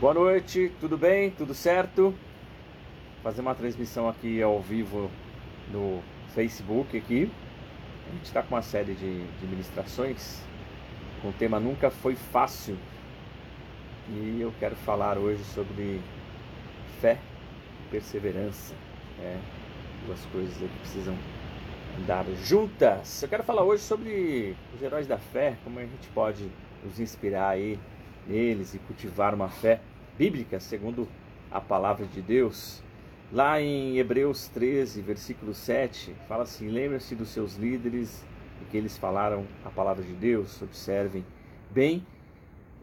Boa noite, tudo bem? Tudo certo? Fazer uma transmissão aqui ao vivo no Facebook aqui. A gente está com uma série de, de ministrações com o tema Nunca Foi Fácil. E eu quero falar hoje sobre fé e perseverança. É, duas coisas que precisam andar juntas. Eu quero falar hoje sobre os heróis da fé, como a gente pode nos inspirar aí neles e cultivar uma fé bíblica, segundo a palavra de Deus. Lá em Hebreus 13, versículo 7, fala assim: Lembre-se dos seus líderes e que eles falaram a palavra de Deus. Observem bem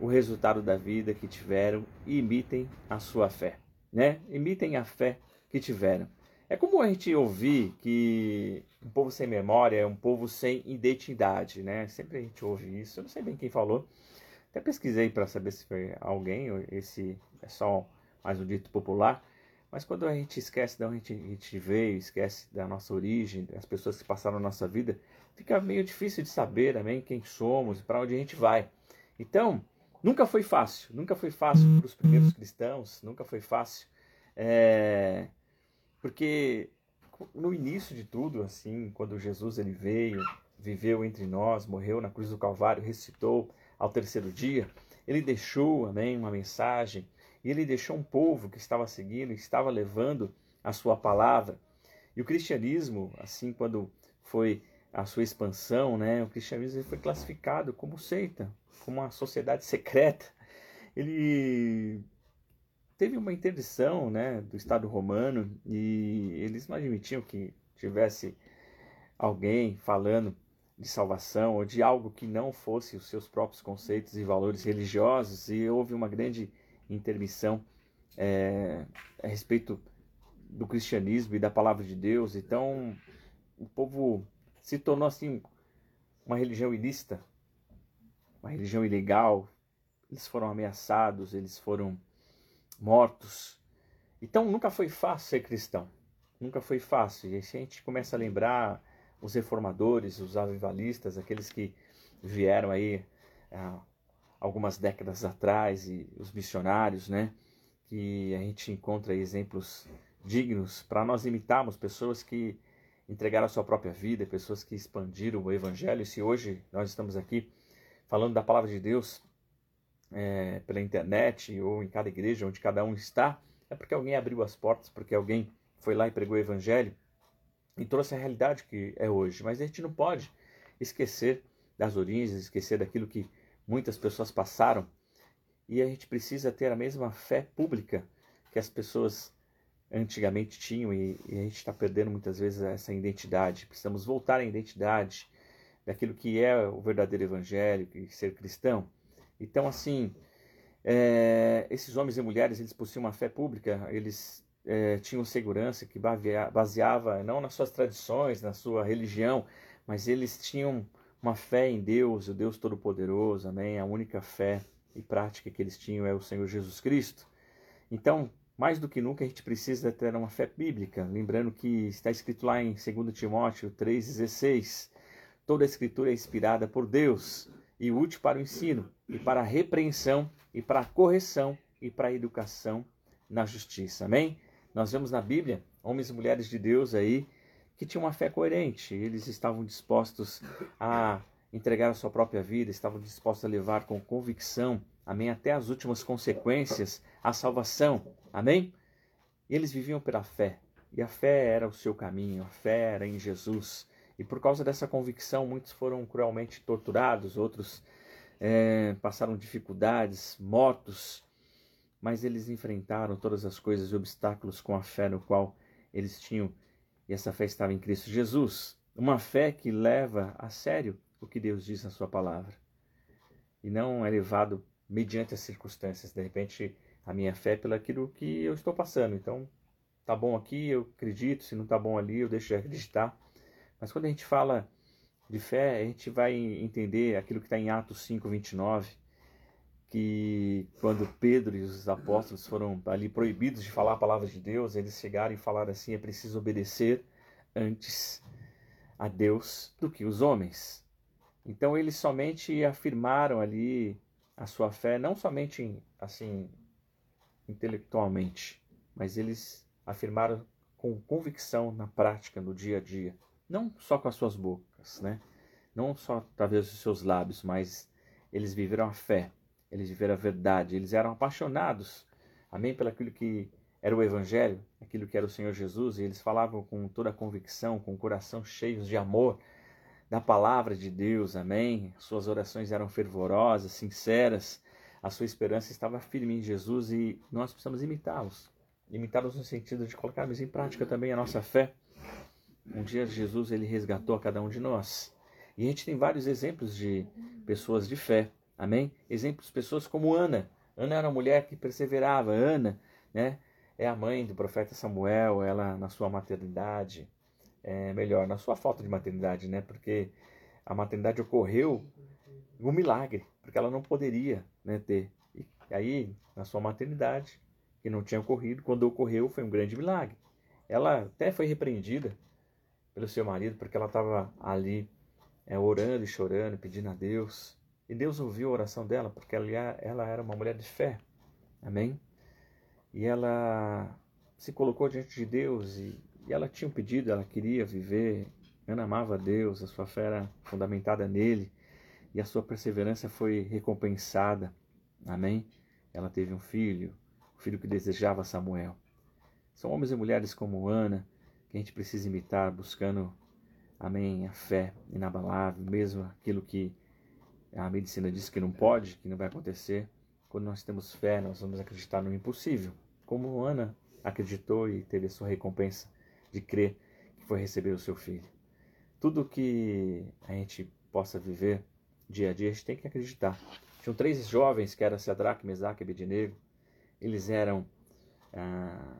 o resultado da vida que tiveram e imitem a sua fé. Né? Imitem a fé que tiveram. É como a gente ouvir que um povo sem memória é um povo sem identidade, né? Sempre a gente ouve isso. Eu não sei bem quem falou, até pesquisei para saber se foi alguém, esse é só mais um dito popular. Mas quando a gente esquece de onde a gente, a gente veio, esquece da nossa origem, das pessoas que passaram na nossa vida, fica meio difícil de saber também quem somos e para onde a gente vai. Então, nunca foi fácil, nunca foi fácil para os primeiros cristãos, nunca foi fácil, é, porque no início de tudo, assim, quando Jesus ele veio, viveu entre nós, morreu na cruz do Calvário, ressuscitou, ao terceiro dia, ele deixou, amém, uma mensagem, e ele deixou um povo que estava seguindo, estava levando a sua palavra. E o cristianismo, assim, quando foi a sua expansão, né, o cristianismo foi classificado como seita, como uma sociedade secreta. Ele teve uma interdição, né, do Estado romano e eles não admitiam que tivesse alguém falando de salvação ou de algo que não fosse os seus próprios conceitos e valores religiosos e houve uma grande intermissão é, a respeito do cristianismo e da palavra de Deus. Então o povo se tornou assim uma religião ilícita, uma religião ilegal. Eles foram ameaçados, eles foram mortos. Então nunca foi fácil ser cristão. Nunca foi fácil. E se a gente começa a lembrar os reformadores, os avivalistas, aqueles que vieram aí ah, algumas décadas atrás e os missionários, né? Que a gente encontra exemplos dignos para nós imitarmos pessoas que entregaram a sua própria vida, pessoas que expandiram o evangelho. E se hoje nós estamos aqui falando da palavra de Deus é, pela internet ou em cada igreja onde cada um está, é porque alguém abriu as portas, porque alguém foi lá e pregou o evangelho e trouxe a realidade que é hoje. Mas a gente não pode esquecer das origens, esquecer daquilo que muitas pessoas passaram. E a gente precisa ter a mesma fé pública que as pessoas antigamente tinham e, e a gente está perdendo muitas vezes essa identidade. Precisamos voltar à identidade daquilo que é o verdadeiro evangelho e ser cristão. Então, assim, é, esses homens e mulheres, eles possuíam uma fé pública, eles é, tinham segurança que baseava não nas suas tradições, na sua religião, mas eles tinham uma fé em Deus, o Deus Todo-Poderoso, amém? A única fé e prática que eles tinham é o Senhor Jesus Cristo. Então, mais do que nunca, a gente precisa ter uma fé bíblica, lembrando que está escrito lá em 2 Timóteo 3,16: toda a escritura é inspirada por Deus e útil para o ensino, e para a repreensão, e para a correção, e para a educação na justiça. Amém? Nós vemos na Bíblia homens e mulheres de Deus aí que tinham uma fé coerente, eles estavam dispostos a entregar a sua própria vida, estavam dispostos a levar com convicção, amém, até as últimas consequências, a salvação, amém? E eles viviam pela fé, e a fé era o seu caminho, a fé era em Jesus. E por causa dessa convicção, muitos foram cruelmente torturados, outros é, passaram dificuldades, mortos, mas eles enfrentaram todas as coisas e obstáculos com a fé no qual eles tinham, e essa fé estava em Cristo Jesus. Uma fé que leva a sério o que Deus diz na Sua palavra, e não é levado mediante as circunstâncias. De repente, a minha fé é pelo aquilo que eu estou passando. Então, tá bom aqui, eu acredito, se não tá bom ali, eu deixo de acreditar. Mas quando a gente fala de fé, a gente vai entender aquilo que está em Atos 5, 29, que quando Pedro e os apóstolos foram ali proibidos de falar a palavra de Deus, eles chegaram e falaram assim: é preciso obedecer antes a Deus do que os homens. Então eles somente afirmaram ali a sua fé, não somente assim intelectualmente, mas eles afirmaram com convicção na prática, no dia a dia, não só com as suas bocas, né? Não só talvez os seus lábios, mas eles viveram a fé, eles viveram a verdade, eles eram apaixonados, amém, pelo aquilo que era o evangelho, aquilo que era o Senhor Jesus, e eles falavam com toda a convicção, com o coração cheio de amor da palavra de Deus, amém. Suas orações eram fervorosas, sinceras, a sua esperança estava firme em Jesus e nós precisamos imitá-los. Imitá-los no sentido de colocarmos em prática também a nossa fé. Um dia Jesus ele resgatou a cada um de nós. E a gente tem vários exemplos de pessoas de fé. Amém? Exemplos, pessoas como Ana. Ana era uma mulher que perseverava. Ana, né? É a mãe do profeta Samuel, ela na sua maternidade, é, melhor, na sua falta de maternidade, né? Porque a maternidade ocorreu um milagre, porque ela não poderia né, ter. E aí, na sua maternidade, que não tinha ocorrido, quando ocorreu, foi um grande milagre. Ela até foi repreendida pelo seu marido, porque ela estava ali é, orando e chorando, pedindo a Deus. E Deus ouviu a oração dela, porque ela, era uma mulher de fé. Amém? E ela se colocou diante de Deus e, e ela tinha um pedido, ela queria viver. Ana amava Deus, a sua fé era fundamentada nele e a sua perseverança foi recompensada. Amém? Ela teve um filho, o filho que desejava Samuel. São homens e mulheres como Ana que a gente precisa imitar, buscando, amém, a fé inabalável, mesmo aquilo que a medicina diz que não pode, que não vai acontecer. Quando nós temos fé, nós vamos acreditar no impossível. Como Ana acreditou e teve a sua recompensa de crer que foi receber o seu filho. Tudo que a gente possa viver dia a dia, a gente tem que acreditar. Tinham três jovens que eram Sadraque, Mesaque e Abednego. Eles eram. Ah,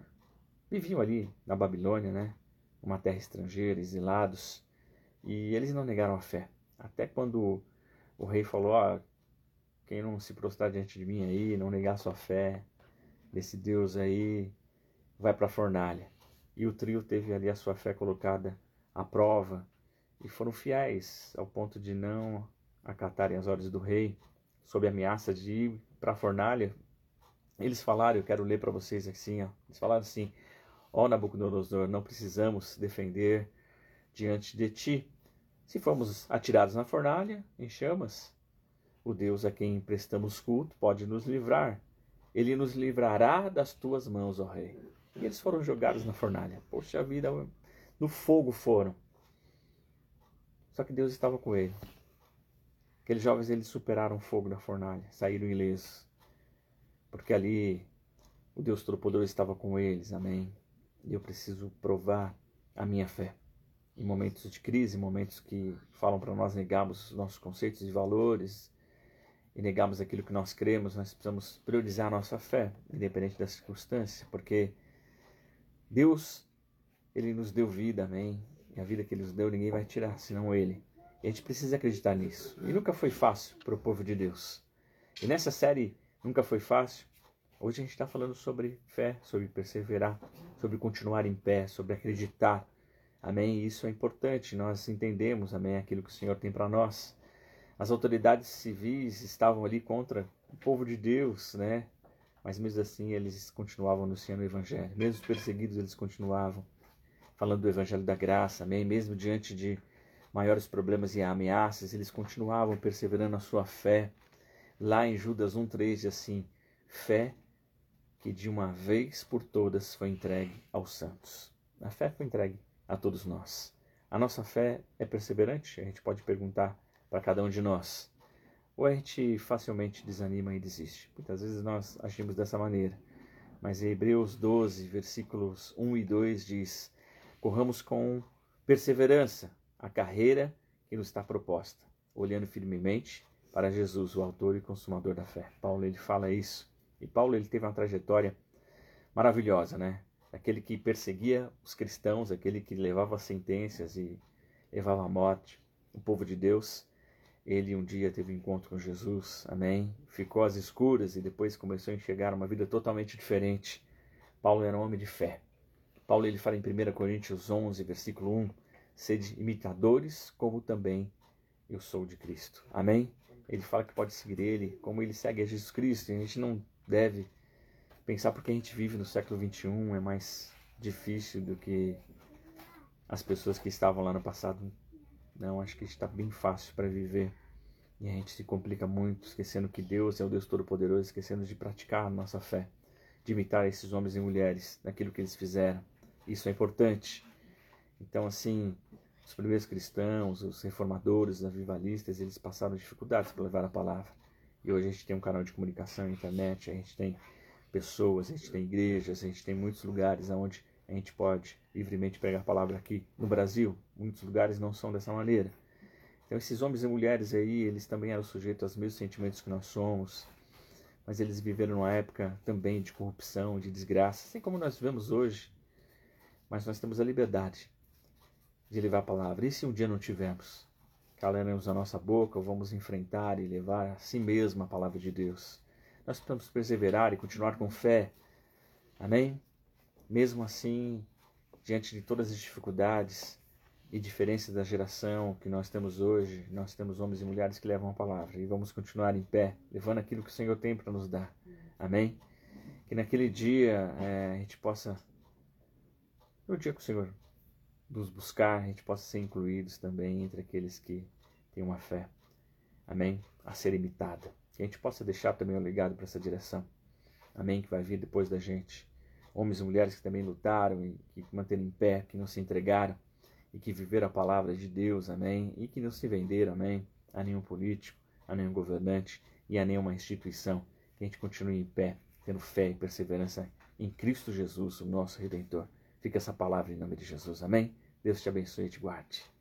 viviam ali na Babilônia, né? Uma terra estrangeira, exilados. E eles não negaram a fé. Até quando o rei falou: ó, quem não se prostrar diante de mim aí, não negar sua fé, desse Deus aí, vai para a fornalha. E o trio teve ali a sua fé colocada à prova e foram fiéis ao ponto de não acatarem as ordens do rei, sob ameaça de ir para a fornalha, eles falaram, eu quero ler para vocês assim, ó, eles falaram assim, ó oh, Nabucodonosor, não precisamos defender diante de ti. Se formos atirados na fornalha, em chamas, o Deus a quem prestamos culto pode nos livrar. Ele nos livrará das tuas mãos, ó rei. E eles foram jogados na fornalha. Poxa vida, no fogo foram. Só que Deus estava com ele. Aqueles jovens eles superaram o fogo da fornalha, saíram ilesos. Porque ali o Deus Todo-Poderoso estava com eles, amém. E eu preciso provar a minha fé. Em momentos de crise, momentos que falam para nós negarmos os nossos conceitos e valores e negarmos aquilo que nós cremos, nós precisamos priorizar a nossa fé, independente da circunstância, porque Deus, Ele nos deu vida, amém. E a vida que Ele nos deu, ninguém vai tirar, senão Ele. E a gente precisa acreditar nisso. E nunca foi fácil para o povo de Deus. E nessa série Nunca Foi Fácil, hoje a gente está falando sobre fé, sobre perseverar, sobre continuar em pé, sobre acreditar. Amém? Isso é importante. Nós entendemos, amém, aquilo que o Senhor tem para nós. As autoridades civis estavam ali contra o povo de Deus, né? Mas mesmo assim eles continuavam anunciando o Evangelho. Mesmo perseguidos, eles continuavam falando do Evangelho da graça, amém? Mesmo diante de maiores problemas e ameaças, eles continuavam perseverando na sua fé. Lá em Judas 1,3 diz assim: fé que de uma vez por todas foi entregue aos santos. A fé foi entregue a todos nós. A nossa fé é perseverante? A gente pode perguntar para cada um de nós. Ou a gente facilmente desanima e desiste? Muitas vezes nós agimos dessa maneira. Mas em Hebreus 12, versículos 1 e 2 diz: Corramos com perseverança a carreira que nos está proposta, olhando firmemente para Jesus, o autor e consumador da fé. Paulo ele fala isso. E Paulo ele teve uma trajetória maravilhosa, né? Aquele que perseguia os cristãos, aquele que levava sentenças e levava à morte o povo de Deus. Ele um dia teve um encontro com Jesus, amém? Ficou às escuras e depois começou a enxergar uma vida totalmente diferente. Paulo era um homem de fé. Paulo ele fala em 1 Coríntios 11, versículo 1, Sede imitadores, como também eu sou de Cristo. Amém? Ele fala que pode seguir ele, como ele segue a Jesus Cristo. E a gente não deve Pensar porque a gente vive no século XXI é mais difícil do que as pessoas que estavam lá no passado. Não, acho que está bem fácil para viver. E a gente se complica muito, esquecendo que Deus é o Deus Todo-Poderoso, esquecendo de praticar a nossa fé, de imitar esses homens e mulheres naquilo que eles fizeram. Isso é importante. Então, assim, os primeiros cristãos, os reformadores, os avivalistas, eles passaram dificuldades para levar a palavra. E hoje a gente tem um canal de comunicação, internet, a gente tem pessoas, a gente tem igrejas, a gente tem muitos lugares onde a gente pode livremente pregar a palavra aqui no Brasil. Muitos lugares não são dessa maneira. Então esses homens e mulheres aí, eles também eram sujeitos aos mesmos sentimentos que nós somos, mas eles viveram numa época também de corrupção, de desgraça, assim como nós vivemos hoje. Mas nós temos a liberdade de levar a palavra. E se um dia não tivermos? Calaremos a nossa boca, vamos enfrentar e levar a si mesmo a palavra de Deus. Nós precisamos perseverar e continuar com fé. Amém? Mesmo assim, diante de todas as dificuldades e diferenças da geração que nós temos hoje, nós temos homens e mulheres que levam a palavra e vamos continuar em pé, levando aquilo que o Senhor tem para nos dar. Amém? Que naquele dia é, a gente possa, no dia que o Senhor nos buscar, a gente possa ser incluídos também entre aqueles que têm uma fé. Amém? A ser imitada que a gente possa deixar também um legado para essa direção. Amém? Que vai vir depois da gente. Homens e mulheres que também lutaram e que manteram em pé, que não se entregaram e que viveram a palavra de Deus, amém? E que não se venderam, amém? A nenhum político, a nenhum governante e a nenhuma instituição. Que a gente continue em pé, tendo fé e perseverança em Cristo Jesus, o nosso Redentor. Fica essa palavra em nome de Jesus, amém? Deus te abençoe e te guarde.